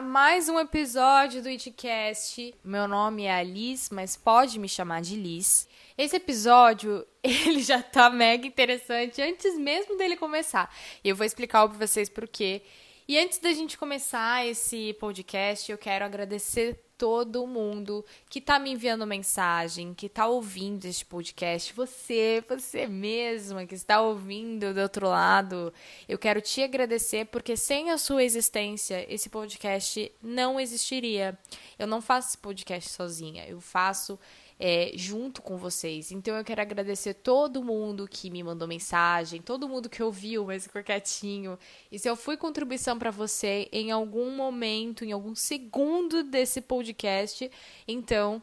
mais um episódio do Itcast. Meu nome é Alice, mas pode me chamar de Liz. Esse episódio, ele já tá mega interessante antes mesmo dele começar. Eu vou explicar para vocês por quê. E antes da gente começar esse podcast, eu quero agradecer todo mundo que tá me enviando mensagem, que tá ouvindo este podcast. Você, você mesma que está ouvindo do outro lado, eu quero te agradecer porque sem a sua existência, esse podcast não existiria. Eu não faço esse podcast sozinha, eu faço é, junto com vocês. Então eu quero agradecer todo mundo que me mandou mensagem, todo mundo que ouviu, mas ficou quietinho. E se eu fui contribuição para você em algum momento, em algum segundo desse podcast, então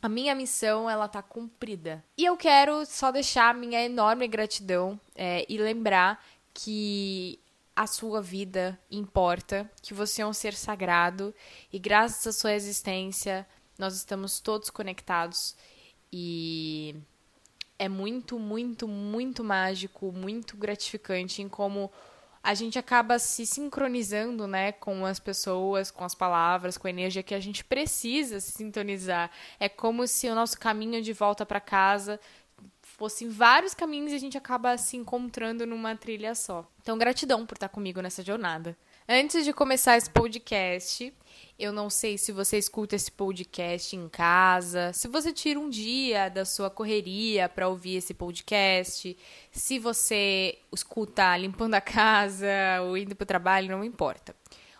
a minha missão ela tá cumprida. E eu quero só deixar minha enorme gratidão é, e lembrar que a sua vida importa, que você é um ser sagrado e graças à sua existência nós estamos todos conectados e é muito, muito, muito mágico, muito gratificante em como a gente acaba se sincronizando, né, com as pessoas, com as palavras, com a energia que a gente precisa se sintonizar. É como se o nosso caminho de volta para casa fossem vários caminhos e a gente acaba se encontrando numa trilha só. Então, gratidão por estar comigo nessa jornada. Antes de começar esse podcast, eu não sei se você escuta esse podcast em casa, se você tira um dia da sua correria para ouvir esse podcast, se você escuta limpando a casa ou indo para o trabalho, não importa.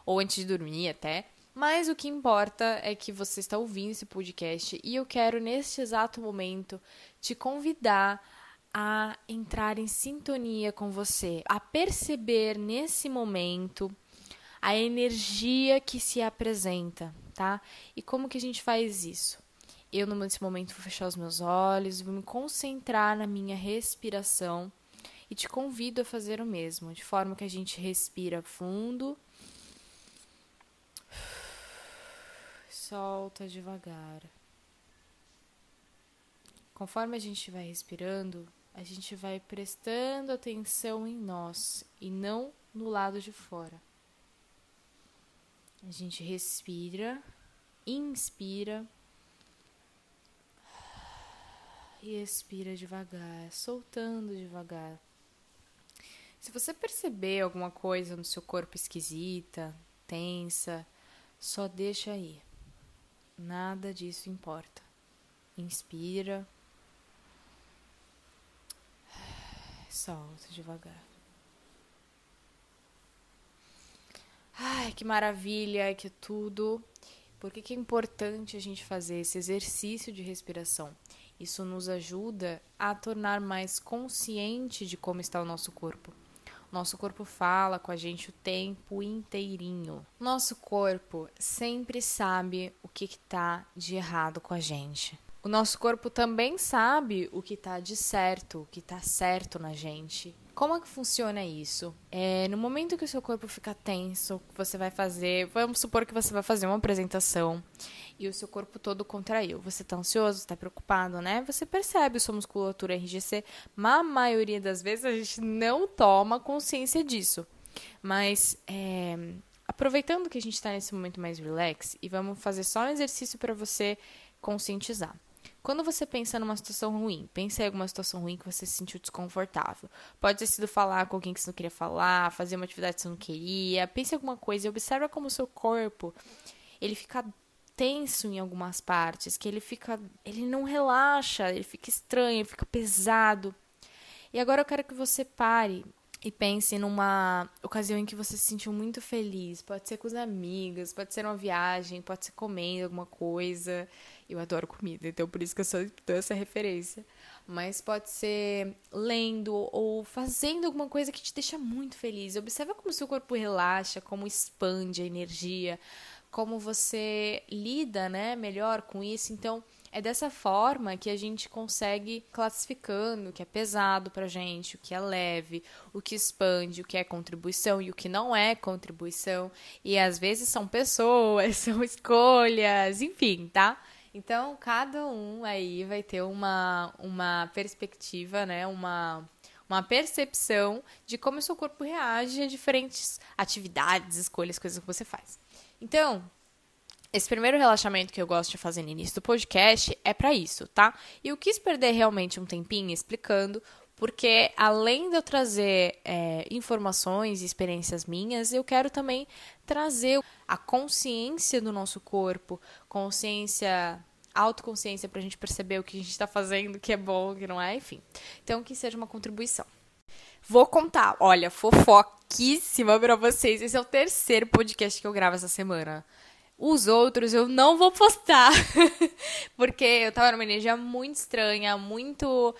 Ou antes de dormir até. Mas o que importa é que você está ouvindo esse podcast e eu quero, neste exato momento, te convidar a entrar em sintonia com você, a perceber nesse momento a energia que se apresenta, tá? E como que a gente faz isso? Eu, nesse momento, vou fechar os meus olhos, vou me concentrar na minha respiração e te convido a fazer o mesmo, de forma que a gente respira fundo, solta devagar. Conforme a gente vai respirando, a gente vai prestando atenção em nós e não no lado de fora. A gente respira, inspira e expira devagar, soltando devagar. Se você perceber alguma coisa no seu corpo esquisita, tensa, só deixa aí. Nada disso importa. Inspira. Solta devagar. Ai, que maravilha, que tudo. Por que, que é importante a gente fazer esse exercício de respiração? Isso nos ajuda a tornar mais consciente de como está o nosso corpo. Nosso corpo fala com a gente o tempo inteirinho. Nosso corpo sempre sabe o que está de errado com a gente. O nosso corpo também sabe o que está de certo, o que está certo na gente. Como é que funciona isso? É, no momento que o seu corpo fica tenso, você vai fazer, vamos supor que você vai fazer uma apresentação e o seu corpo todo contraiu. Você está ansioso, está preocupado, né? Você percebe sua musculatura enrijecer, mas a maioria das vezes a gente não toma consciência disso. Mas é, aproveitando que a gente está nesse momento mais relax e vamos fazer só um exercício para você conscientizar. Quando você pensa numa situação ruim, pensa em alguma situação ruim que você se sentiu desconfortável. Pode ter sido falar com alguém que você não queria falar, fazer uma atividade que você não queria. Pense em alguma coisa e observa como o seu corpo ele fica tenso em algumas partes, que ele fica, ele não relaxa, ele fica estranho, ele fica pesado. E agora eu quero que você pare e pense numa ocasião em que você se sentiu muito feliz. Pode ser com os amigos, pode ser uma viagem, pode ser comendo alguma coisa. Eu adoro comida, então por isso que eu só dou essa referência. Mas pode ser lendo ou fazendo alguma coisa que te deixa muito feliz. Observa como seu corpo relaxa, como expande a energia, como você lida, né, melhor com isso. Então, é dessa forma que a gente consegue classificando o que é pesado pra gente, o que é leve, o que expande, o que é contribuição e o que não é contribuição. E às vezes são pessoas, são escolhas, enfim, tá? Então, cada um aí vai ter uma, uma perspectiva, né? Uma, uma percepção de como o seu corpo reage a diferentes atividades, escolhas, coisas que você faz. Então, esse primeiro relaxamento que eu gosto de fazer no início do podcast é para isso, tá? E eu quis perder realmente um tempinho explicando, porque além de eu trazer é, informações e experiências minhas, eu quero também trazer a consciência do nosso corpo, consciência autoconsciência para a gente perceber o que a gente está fazendo, que é bom, o que não é, enfim. Então, que seja uma contribuição. Vou contar, olha, fofoquíssima para vocês. Esse é o terceiro podcast que eu gravo essa semana. Os outros eu não vou postar, porque eu tava numa energia muito estranha, muito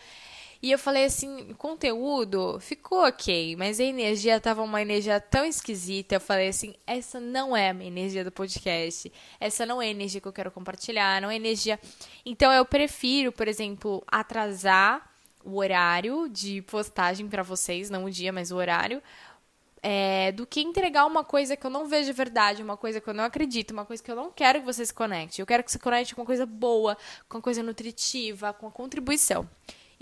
e eu falei assim, conteúdo ficou ok, mas a energia tava uma energia tão esquisita. Eu falei assim, essa não é a minha energia do podcast. Essa não é a energia que eu quero compartilhar, não é energia. Então eu prefiro, por exemplo, atrasar o horário de postagem para vocês, não o dia, mas o horário. É, do que entregar uma coisa que eu não vejo verdade, uma coisa que eu não acredito, uma coisa que eu não quero que vocês se conectem. Eu quero que você conecte com uma coisa boa, com uma coisa nutritiva, com uma contribuição.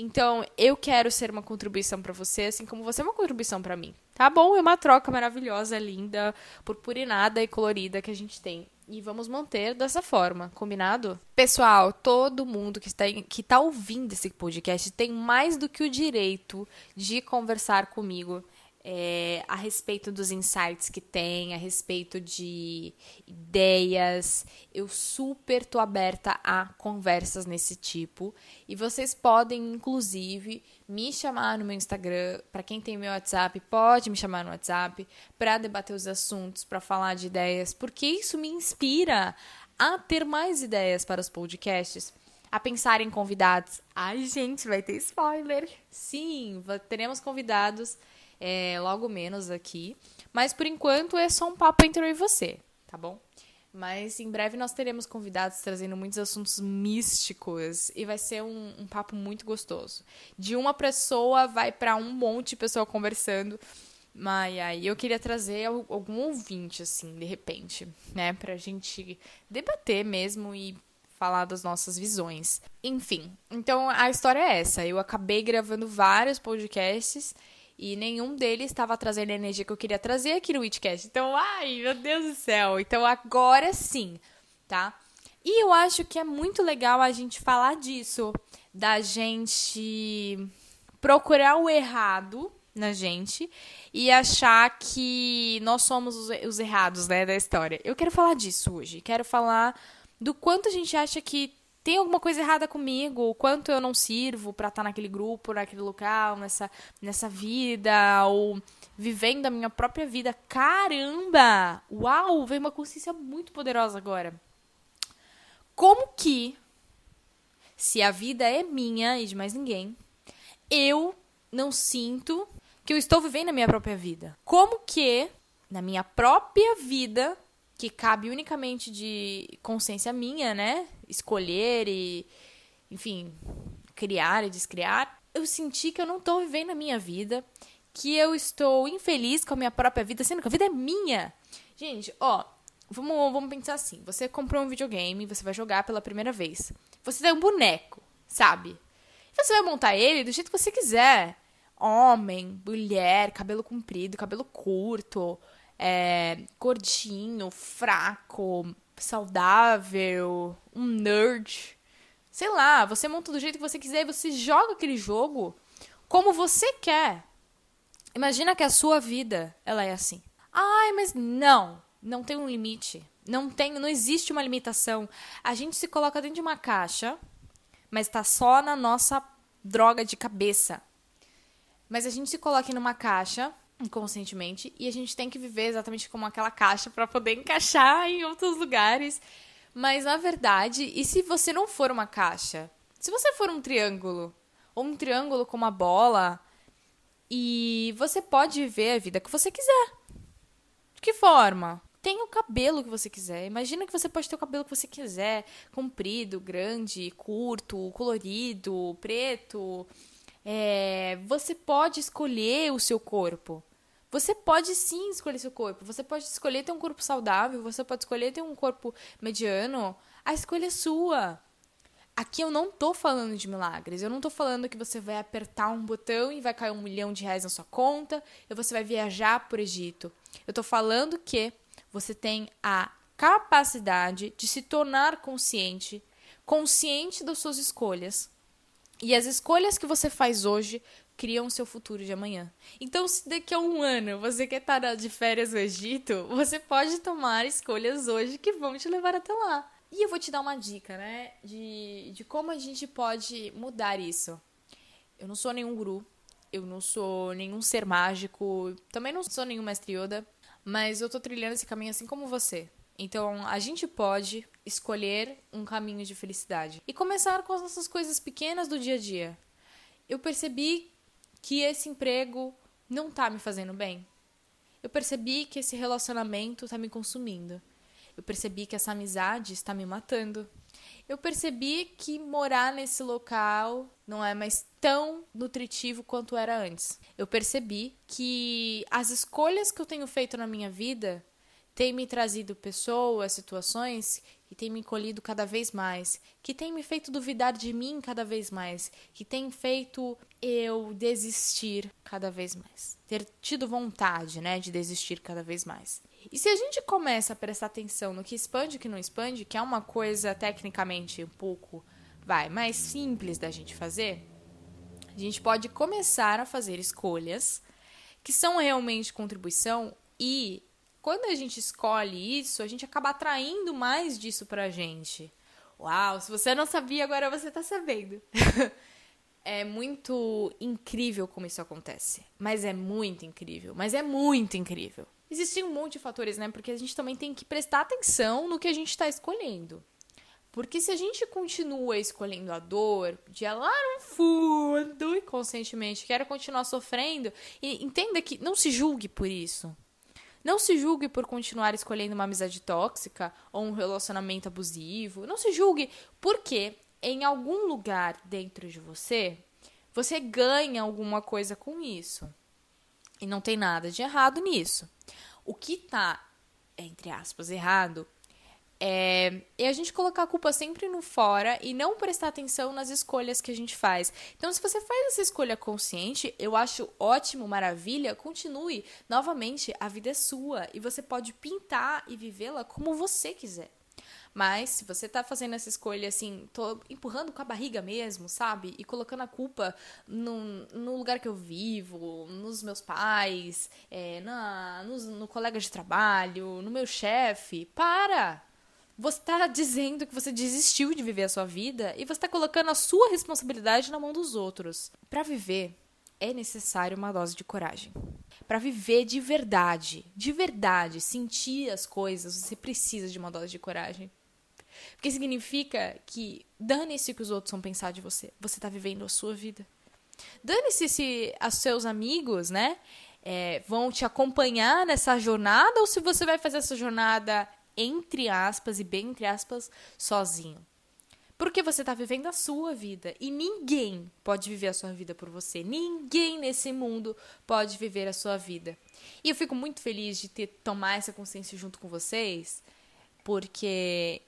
Então, eu quero ser uma contribuição para você, assim como você é uma contribuição para mim. Tá bom? É uma troca maravilhosa, linda, purpurinada e colorida que a gente tem. E vamos manter dessa forma, combinado? Pessoal, todo mundo que está, que está ouvindo esse podcast tem mais do que o direito de conversar comigo é, a respeito dos insights que tem, a respeito de ideias. Eu super tô aberta a conversas nesse tipo. E vocês podem, inclusive, me chamar no meu Instagram. Para quem tem meu WhatsApp, pode me chamar no WhatsApp para debater os assuntos, para falar de ideias, porque isso me inspira a ter mais ideias para os podcasts a pensar em convidados. Ai, gente, vai ter spoiler. Sim, teremos convidados é, logo menos aqui. Mas por enquanto é só um papo entre eu e você, tá bom? Mas em breve nós teremos convidados trazendo muitos assuntos místicos e vai ser um, um papo muito gostoso. De uma pessoa vai para um monte de pessoa conversando. Mas aí eu queria trazer algum ouvinte, assim, de repente, né? Pra gente debater mesmo e falar das nossas visões. Enfim, então a história é essa. Eu acabei gravando vários podcasts e nenhum deles estava trazendo a energia que eu queria trazer aqui no Witchcast. Então, ai, meu Deus do céu. Então, agora sim, tá? E eu acho que é muito legal a gente falar disso, da gente procurar o errado na gente e achar que nós somos os, os errados, né, da história. Eu quero falar disso hoje. Quero falar do quanto a gente acha que tem alguma coisa errada comigo, o quanto eu não sirvo para estar tá naquele grupo, naquele local, nessa, nessa vida, ou vivendo a minha própria vida. Caramba! Uau! Veio uma consciência muito poderosa agora. Como que, se a vida é minha e de mais ninguém, eu não sinto que eu estou vivendo a minha própria vida? Como que, na minha própria vida, que cabe unicamente de consciência minha, né? Escolher e, enfim, criar e descriar. Eu senti que eu não estou vivendo a minha vida, que eu estou infeliz com a minha própria vida, sendo que a vida é minha. Gente, ó, vamos, vamos pensar assim: você comprou um videogame, você vai jogar pela primeira vez. Você tem um boneco, sabe? Você vai montar ele do jeito que você quiser. Homem, mulher, cabelo comprido, cabelo curto, é, gordinho, fraco, saudável, um nerd. Sei lá, você monta do jeito que você quiser e você joga aquele jogo como você quer. Imagina que a sua vida, ela é assim. Ai, mas não, não tem um limite. Não tem, não existe uma limitação. A gente se coloca dentro de uma caixa, mas tá só na nossa droga de cabeça. Mas a gente se coloca numa caixa inconscientemente e a gente tem que viver exatamente como aquela caixa para poder encaixar em outros lugares. Mas na verdade, e se você não for uma caixa? Se você for um triângulo, ou um triângulo com uma bola, e você pode viver a vida que você quiser. De que forma? Tenha o cabelo que você quiser. Imagina que você pode ter o cabelo que você quiser, comprido, grande, curto, colorido, preto. É, você pode escolher o seu corpo. Você pode sim escolher seu corpo. Você pode escolher ter um corpo saudável, você pode escolher ter um corpo mediano. A escolha é sua. Aqui eu não tô falando de milagres. Eu não tô falando que você vai apertar um botão e vai cair um milhão de reais na sua conta e você vai viajar por Egito. Eu tô falando que você tem a capacidade de se tornar consciente, consciente das suas escolhas. E as escolhas que você faz hoje criam o seu futuro de amanhã. Então, se daqui a um ano você quer estar de férias no Egito, você pode tomar escolhas hoje que vão te levar até lá. E eu vou te dar uma dica, né? De, de como a gente pode mudar isso. Eu não sou nenhum guru, eu não sou nenhum ser mágico, também não sou nenhum mestre Yoda, mas eu tô trilhando esse caminho assim como você. Então, a gente pode escolher um caminho de felicidade e começar com as nossas coisas pequenas do dia a dia. Eu percebi que esse emprego não tá me fazendo bem. Eu percebi que esse relacionamento tá me consumindo. Eu percebi que essa amizade está me matando. Eu percebi que morar nesse local não é mais tão nutritivo quanto era antes. Eu percebi que as escolhas que eu tenho feito na minha vida têm me trazido pessoas, situações que têm me encolhido cada vez mais, que têm me feito duvidar de mim cada vez mais, que têm feito eu desistir cada vez mais, ter tido vontade, né, de desistir cada vez mais. E se a gente começa a prestar atenção no que expande e que não expande, que é uma coisa tecnicamente um pouco, vai, mais simples da gente fazer, a gente pode começar a fazer escolhas que são realmente contribuição e quando a gente escolhe isso, a gente acaba atraindo mais disso pra gente. Uau, se você não sabia, agora você tá sabendo. é muito incrível como isso acontece. Mas é muito incrível. Mas é muito incrível. Existem um monte de fatores, né? Porque a gente também tem que prestar atenção no que a gente está escolhendo. Porque se a gente continua escolhendo a dor, de lá no fundo, inconscientemente, quero continuar sofrendo, e entenda que não se julgue por isso. Não se julgue por continuar escolhendo uma amizade tóxica ou um relacionamento abusivo. Não se julgue porque em algum lugar dentro de você, você ganha alguma coisa com isso. E não tem nada de errado nisso. O que tá, entre aspas, errado é, é, a gente colocar a culpa sempre no fora e não prestar atenção nas escolhas que a gente faz. Então, se você faz essa escolha consciente, eu acho ótimo, maravilha, continue. Novamente, a vida é sua e você pode pintar e vivê-la como você quiser. Mas se você tá fazendo essa escolha assim, tô empurrando com a barriga mesmo, sabe? E colocando a culpa no, no lugar que eu vivo, nos meus pais, é, na, no, no colega de trabalho, no meu chefe, para! Você está dizendo que você desistiu de viver a sua vida e você está colocando a sua responsabilidade na mão dos outros. Para viver, é necessário uma dose de coragem. Para viver de verdade, de verdade, sentir as coisas, você precisa de uma dose de coragem. Porque significa que dane-se o que os outros vão pensar de você. Você está vivendo a sua vida. Dane-se se os seus amigos, né, é, vão te acompanhar nessa jornada ou se você vai fazer essa jornada entre aspas e bem entre aspas sozinho. Porque você está vivendo a sua vida e ninguém pode viver a sua vida por você. Ninguém nesse mundo pode viver a sua vida. E eu fico muito feliz de ter tomar essa consciência junto com vocês, porque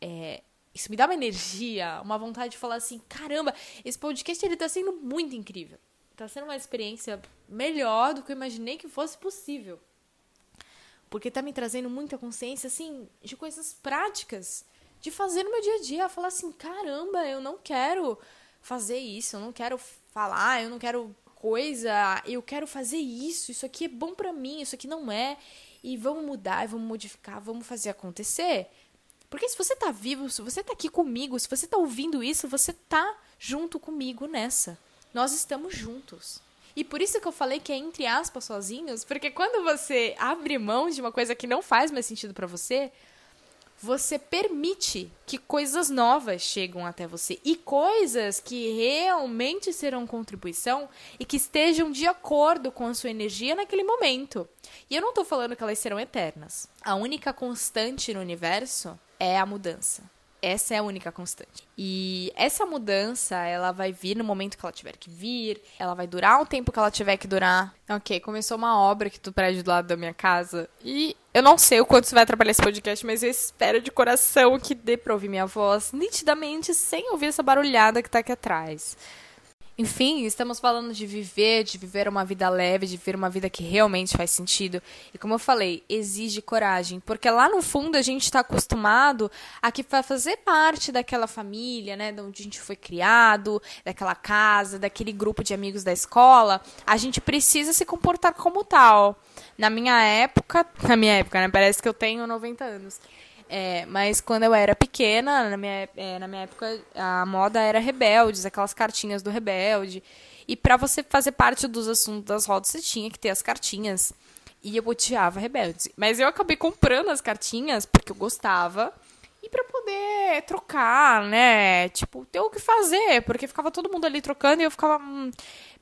é, isso me dá uma energia, uma vontade de falar assim, caramba, esse podcast ele tá sendo muito incrível. Tá sendo uma experiência melhor do que eu imaginei que fosse possível. Porque tá me trazendo muita consciência, assim, de coisas práticas, de fazer no meu dia a dia. Falar assim, caramba, eu não quero fazer isso, eu não quero falar, eu não quero coisa, eu quero fazer isso, isso aqui é bom para mim, isso aqui não é. E vamos mudar, vamos modificar, vamos fazer acontecer. Porque se você tá vivo, se você tá aqui comigo, se você tá ouvindo isso, você tá junto comigo nessa. Nós estamos juntos. E por isso que eu falei que é entre aspas sozinhos, porque quando você abre mão de uma coisa que não faz mais sentido para você, você permite que coisas novas chegam até você e coisas que realmente serão contribuição e que estejam de acordo com a sua energia naquele momento. E eu não estou falando que elas serão eternas. A única constante no universo é a mudança. Essa é a única constante. E essa mudança, ela vai vir no momento que ela tiver que vir, ela vai durar o tempo que ela tiver que durar. Ok, começou uma obra aqui do prédio do lado da minha casa e eu não sei o quanto isso vai atrapalhar esse podcast, mas eu espero de coração que dê pra ouvir minha voz nitidamente sem ouvir essa barulhada que tá aqui atrás. Enfim, estamos falando de viver, de viver uma vida leve, de viver uma vida que realmente faz sentido. E como eu falei, exige coragem, porque lá no fundo a gente está acostumado a que fazer parte daquela família, né, de onde a gente foi criado, daquela casa, daquele grupo de amigos da escola, a gente precisa se comportar como tal. Na minha época, na minha época, né, parece que eu tenho 90 anos. É, mas quando eu era pequena, na minha, é, na minha época, a moda era rebeldes, aquelas cartinhas do rebelde. E para você fazer parte dos assuntos das rodas, você tinha que ter as cartinhas. E eu odiava rebeldes. Mas eu acabei comprando as cartinhas porque eu gostava. E para poder trocar, né? Tipo, ter o que fazer. Porque ficava todo mundo ali trocando e eu ficava. Hum.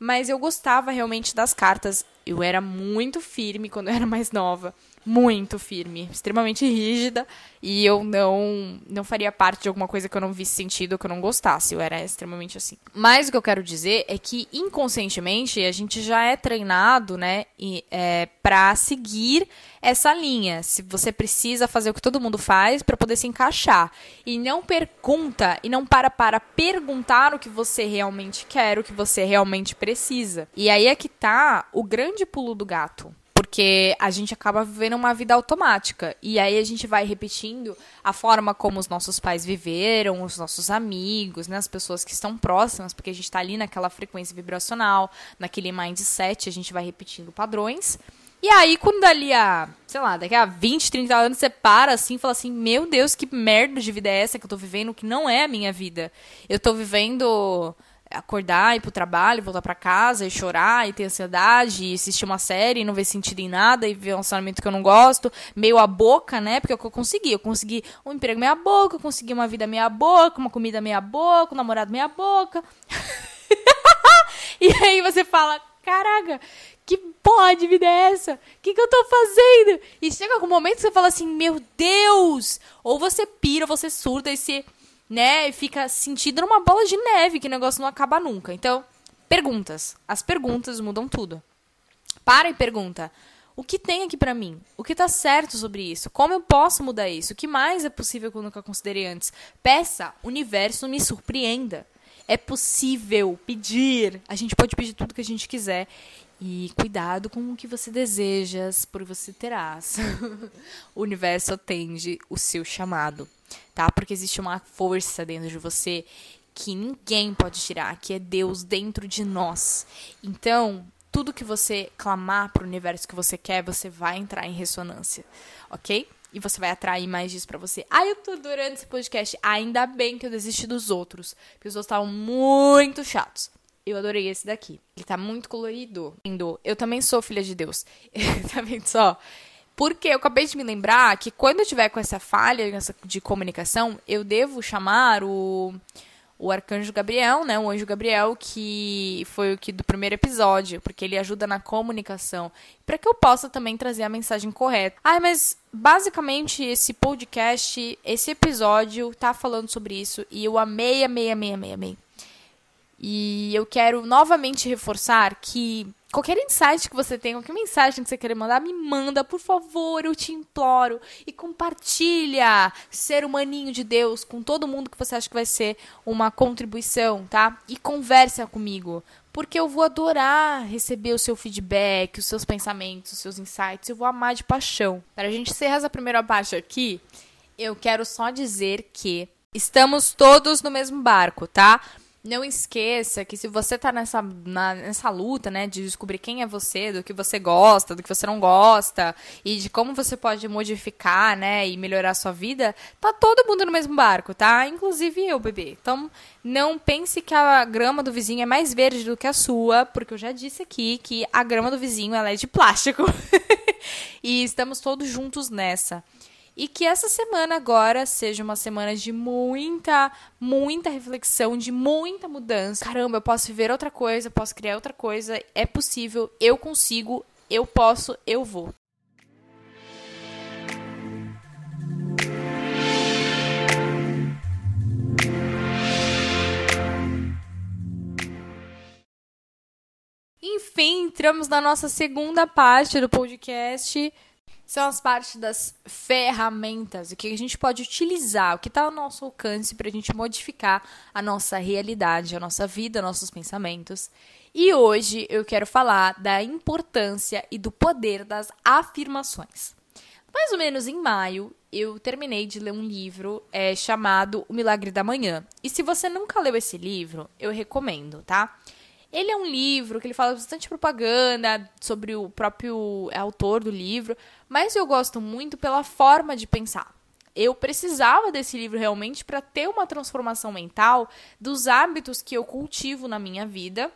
Mas eu gostava realmente das cartas. Eu era muito firme quando eu era mais nova muito firme, extremamente rígida, e eu não não faria parte de alguma coisa que eu não visse sentido, que eu não gostasse, eu era extremamente assim. Mas o que eu quero dizer é que inconscientemente a gente já é treinado, né, e, é, para seguir essa linha. Se você precisa fazer o que todo mundo faz para poder se encaixar e não pergunta e não para para perguntar o que você realmente quer, o que você realmente precisa. E aí é que tá o grande pulo do gato porque a gente acaba vivendo uma vida automática. E aí a gente vai repetindo a forma como os nossos pais viveram, os nossos amigos, né, as pessoas que estão próximas, porque a gente está ali naquela frequência vibracional, naquele mindset, a gente vai repetindo padrões. E aí, quando dali a, sei lá, daqui a 20, 30 anos você para assim e fala assim: Meu Deus, que merda de vida é essa que eu tô vivendo, que não é a minha vida. Eu tô vivendo acordar, ir pro trabalho, voltar para casa e chorar e ter ansiedade e assistir uma série e não ver sentido em nada e ver um relacionamento que eu não gosto, meio a boca, né? Porque é o que eu consegui. Eu consegui um emprego meia boca, eu consegui uma vida meia boca, uma comida meia boca, um namorado meia boca. e aí você fala, caraca, que porra de vida é essa? O que, que eu tô fazendo? E chega algum momento que você fala assim, meu Deus! Ou você pira, ou você surda e você né? E fica sentido numa bola de neve, que o negócio não acaba nunca. Então, perguntas. As perguntas mudam tudo. Para e pergunta. O que tem aqui para mim? O que tá certo sobre isso? Como eu posso mudar isso? O que mais é possível que eu nunca considerei antes? Peça, universo me surpreenda. É possível pedir. A gente pode pedir tudo que a gente quiser. E cuidado com o que você desejas, por você terás. o universo atende o seu chamado tá? Porque existe uma força dentro de você que ninguém pode tirar, que é Deus dentro de nós. Então, tudo que você clamar para o universo que você quer, você vai entrar em ressonância, ok? E você vai atrair mais disso para você. Ah, eu tô adorando esse podcast. Ainda bem que eu desisti dos outros, porque os outros estavam muito chatos. Eu adorei esse daqui. Ele tá muito colorido. Eu também sou filha de Deus. tá vendo só? Porque eu acabei de me lembrar que quando eu tiver com essa falha de comunicação, eu devo chamar o, o arcanjo Gabriel, né? O anjo Gabriel, que foi o que do primeiro episódio, porque ele ajuda na comunicação. Para que eu possa também trazer a mensagem correta. Ah, mas basicamente esse podcast, esse episódio tá falando sobre isso. E eu amei, amei, amei, amei, amei. E eu quero novamente reforçar que qualquer insight que você tenha, qualquer mensagem que você queira mandar, me manda, por favor, eu te imploro. E compartilha ser humaninho de Deus com todo mundo que você acha que vai ser uma contribuição, tá? E conversa comigo. Porque eu vou adorar receber o seu feedback, os seus pensamentos, os seus insights. Eu vou amar de paixão. Para a gente encerrar essa primeira parte aqui, eu quero só dizer que estamos todos no mesmo barco, tá? Não esqueça que se você tá nessa, na, nessa luta, né, de descobrir quem é você, do que você gosta, do que você não gosta, e de como você pode modificar, né, e melhorar a sua vida, tá todo mundo no mesmo barco, tá? Inclusive eu, bebê. Então, não pense que a grama do vizinho é mais verde do que a sua, porque eu já disse aqui que a grama do vizinho ela é de plástico. e estamos todos juntos nessa. E que essa semana agora seja uma semana de muita, muita reflexão, de muita mudança. Caramba, eu posso viver outra coisa, eu posso criar outra coisa, é possível, eu consigo, eu posso, eu vou. Enfim, entramos na nossa segunda parte do podcast são as partes das ferramentas, o que a gente pode utilizar, o que está ao nosso alcance para a gente modificar a nossa realidade, a nossa vida, nossos pensamentos. E hoje eu quero falar da importância e do poder das afirmações. Mais ou menos em maio, eu terminei de ler um livro é, chamado O Milagre da Manhã. E se você nunca leu esse livro, eu recomendo, tá? Ele é um livro que ele fala bastante propaganda sobre o próprio autor do livro, mas eu gosto muito pela forma de pensar. Eu precisava desse livro realmente para ter uma transformação mental dos hábitos que eu cultivo na minha vida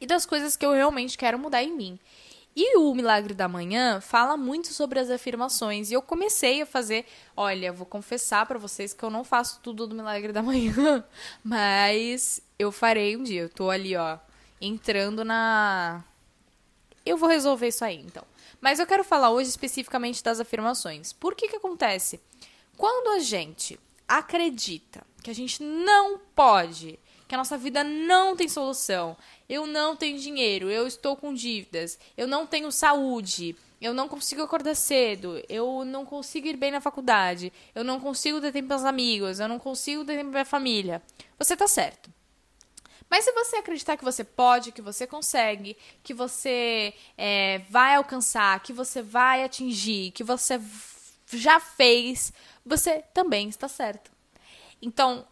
e das coisas que eu realmente quero mudar em mim. E o Milagre da Manhã fala muito sobre as afirmações. E eu comecei a fazer. Olha, vou confessar para vocês que eu não faço tudo do Milagre da Manhã, mas eu farei um dia. Eu tô ali, ó, entrando na. Eu vou resolver isso aí, então. Mas eu quero falar hoje especificamente das afirmações. Por que que acontece? Quando a gente acredita que a gente não pode, que a nossa vida não tem solução, eu não tenho dinheiro, eu estou com dívidas, eu não tenho saúde, eu não consigo acordar cedo, eu não consigo ir bem na faculdade, eu não consigo ter tempo para os amigos, eu não consigo ter tempo para a família. Você tá certo. Mas se você acreditar que você pode, que você consegue, que você é, vai alcançar, que você vai atingir, que você já fez, você também está certo. Então,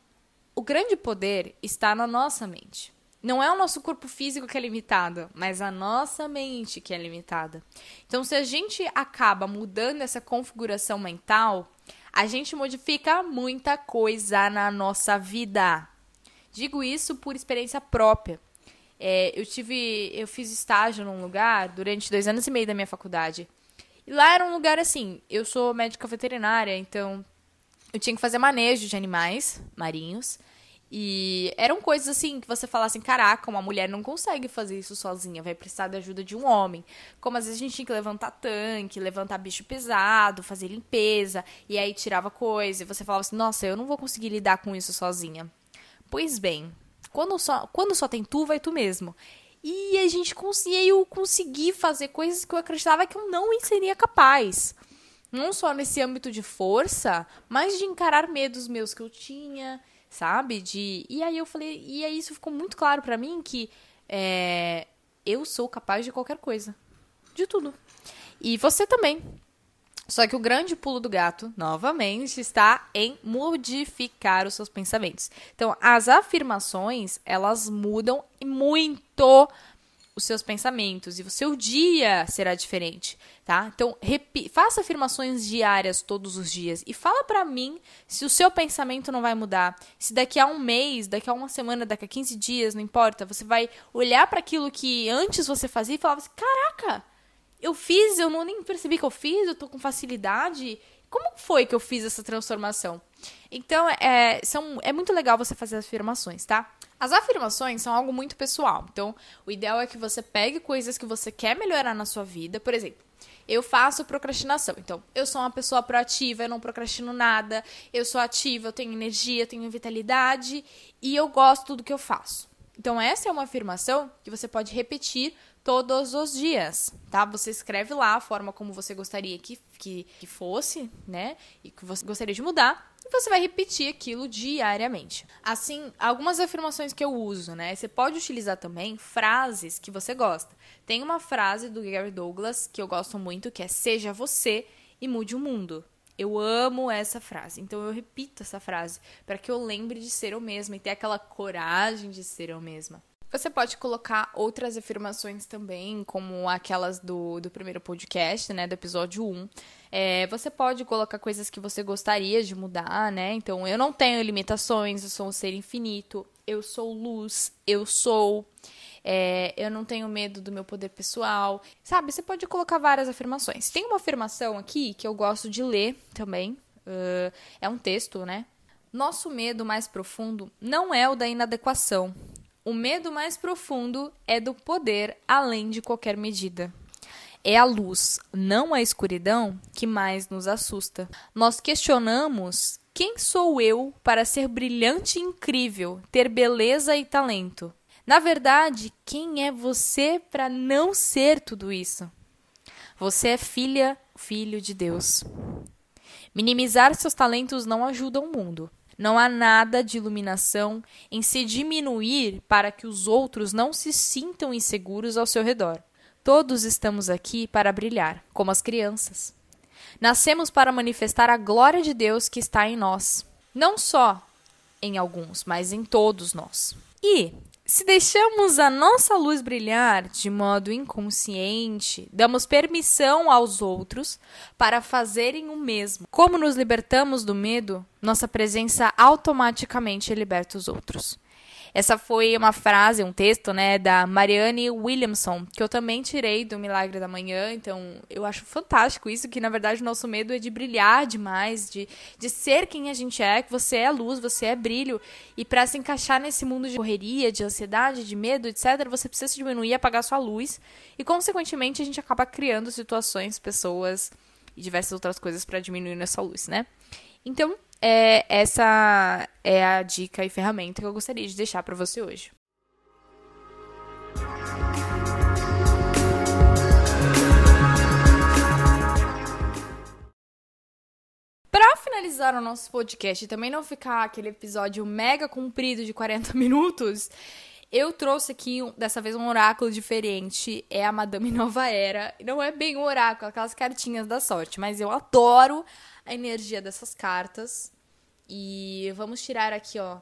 o grande poder está na nossa mente. Não é o nosso corpo físico que é limitado, mas a nossa mente que é limitada. Então, se a gente acaba mudando essa configuração mental, a gente modifica muita coisa na nossa vida. Digo isso por experiência própria. É, eu tive, eu fiz estágio num lugar durante dois anos e meio da minha faculdade. E lá era um lugar assim. Eu sou médica veterinária, então eu tinha que fazer manejo de animais marinhos. E eram coisas assim que você fala assim: caraca, uma mulher não consegue fazer isso sozinha, vai precisar da ajuda de um homem. Como às vezes a gente tinha que levantar tanque, levantar bicho pesado, fazer limpeza, e aí tirava coisa, e você falava assim: nossa, eu não vou conseguir lidar com isso sozinha. Pois bem, quando só, quando só tem tu, vai tu mesmo. E a gente eu consegui fazer coisas que eu acreditava que eu não seria capaz. Não só nesse âmbito de força, mas de encarar medos meus que eu tinha, sabe? De E aí eu falei, e aí isso ficou muito claro para mim que é, eu sou capaz de qualquer coisa. De tudo. E você também. Só que o grande pulo do gato, novamente, está em modificar os seus pensamentos. Então, as afirmações, elas mudam muito os seus pensamentos e o seu dia será diferente, tá? Então, faça afirmações diárias todos os dias e fala para mim se o seu pensamento não vai mudar. Se daqui a um mês, daqui a uma semana, daqui a 15 dias, não importa, você vai olhar para aquilo que antes você fazia e falar assim: "Caraca, eu fiz, eu não nem percebi que eu fiz, eu tô com facilidade. Como foi que eu fiz essa transformação? Então, é, são, é muito legal você fazer afirmações, tá? As afirmações são algo muito pessoal. Então, o ideal é que você pegue coisas que você quer melhorar na sua vida. Por exemplo, eu faço procrastinação. Então, eu sou uma pessoa proativa, eu não procrastino nada, eu sou ativa, eu tenho energia, eu tenho vitalidade e eu gosto do que eu faço. Então, essa é uma afirmação que você pode repetir todos os dias, tá? Você escreve lá a forma como você gostaria que, que, que fosse, né? E que você gostaria de mudar. E você vai repetir aquilo diariamente. Assim, algumas afirmações que eu uso, né? Você pode utilizar também frases que você gosta. Tem uma frase do Gary Douglas que eu gosto muito, que é Seja você e mude o mundo. Eu amo essa frase. Então eu repito essa frase para que eu lembre de ser eu mesma e ter aquela coragem de ser eu mesma. Você pode colocar outras afirmações também, como aquelas do, do primeiro podcast, né, do episódio 1. É, você pode colocar coisas que você gostaria de mudar, né? Então, eu não tenho limitações, eu sou um ser infinito, eu sou luz, eu sou. É, eu não tenho medo do meu poder pessoal. Sabe, você pode colocar várias afirmações. Tem uma afirmação aqui que eu gosto de ler também. Uh, é um texto, né? Nosso medo mais profundo não é o da inadequação, o medo mais profundo é do poder além de qualquer medida. É a luz, não a escuridão, que mais nos assusta. Nós questionamos quem sou eu para ser brilhante e incrível, ter beleza e talento. Na verdade, quem é você para não ser tudo isso? Você é filha filho de Deus. Minimizar seus talentos não ajuda o mundo. Não há nada de iluminação em se diminuir para que os outros não se sintam inseguros ao seu redor. Todos estamos aqui para brilhar, como as crianças. Nascemos para manifestar a glória de Deus que está em nós. Não só em alguns, mas em todos nós. E se deixamos a nossa luz brilhar de modo inconsciente, damos permissão aos outros para fazerem o mesmo. Como nos libertamos do medo, nossa presença automaticamente liberta os outros. Essa foi uma frase, um texto, né, da Marianne Williamson, que eu também tirei do Milagre da Manhã. Então, eu acho fantástico isso, que na verdade o nosso medo é de brilhar demais, de, de ser quem a gente é, que você é luz, você é brilho. E para se encaixar nesse mundo de correria, de ansiedade, de medo, etc., você precisa diminuir, apagar sua luz. E, consequentemente, a gente acaba criando situações, pessoas e diversas outras coisas para diminuir essa luz, né? Então, é, essa é a dica e ferramenta que eu gostaria de deixar para você hoje. Para finalizar o nosso podcast e também não ficar aquele episódio mega comprido de 40 minutos, eu trouxe aqui, dessa vez, um oráculo diferente. É a Madame Nova Era. Não é bem um oráculo, aquelas cartinhas da sorte, mas eu adoro a energia dessas cartas. E vamos tirar aqui, ó,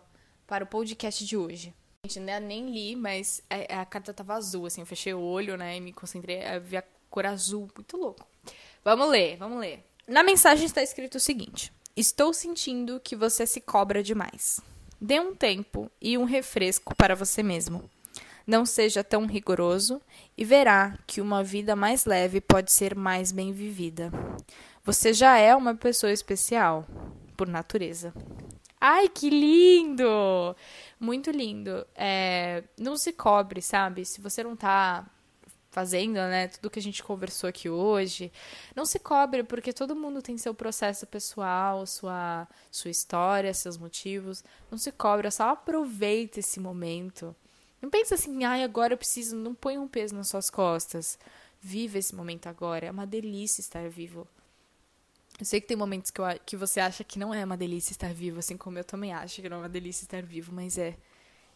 para o podcast de hoje. Gente, né, nem li, mas a, é, a, carta tava azul, assim, eu fechei o olho, né, e me concentrei, vi a cor azul, muito louco. Vamos ler, vamos ler. Na mensagem está escrito o seguinte: Estou sentindo que você se cobra demais. Dê um tempo e um refresco para você mesmo. Não seja tão rigoroso e verá que uma vida mais leve pode ser mais bem vivida. Você já é uma pessoa especial por natureza. Ai, que lindo! Muito lindo. É, não se cobre, sabe? Se você não tá fazendo, né, tudo que a gente conversou aqui hoje, não se cobre, porque todo mundo tem seu processo pessoal, sua, sua história, seus motivos. Não se cobre, só aproveita esse momento. Não pensa assim, ai, agora eu preciso, não põe um peso nas suas costas. Viva esse momento agora, é uma delícia estar vivo. Eu sei que tem momentos que, eu, que você acha que não é uma delícia estar vivo, assim como eu também acho que não é uma delícia estar vivo, mas é.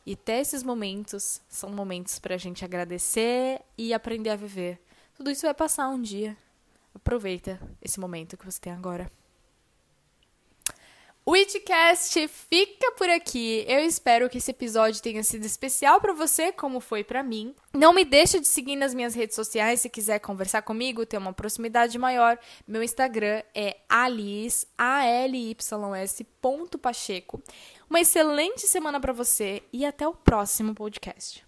E até esses momentos são momentos para a gente agradecer e aprender a viver. Tudo isso vai passar um dia. Aproveita esse momento que você tem agora. O Itcast fica por aqui. Eu espero que esse episódio tenha sido especial para você, como foi para mim. Não me deixa de seguir nas minhas redes sociais se quiser conversar comigo, ter uma proximidade maior. Meu Instagram é alice, a l y s ponto pacheco. Uma excelente semana para você e até o próximo podcast.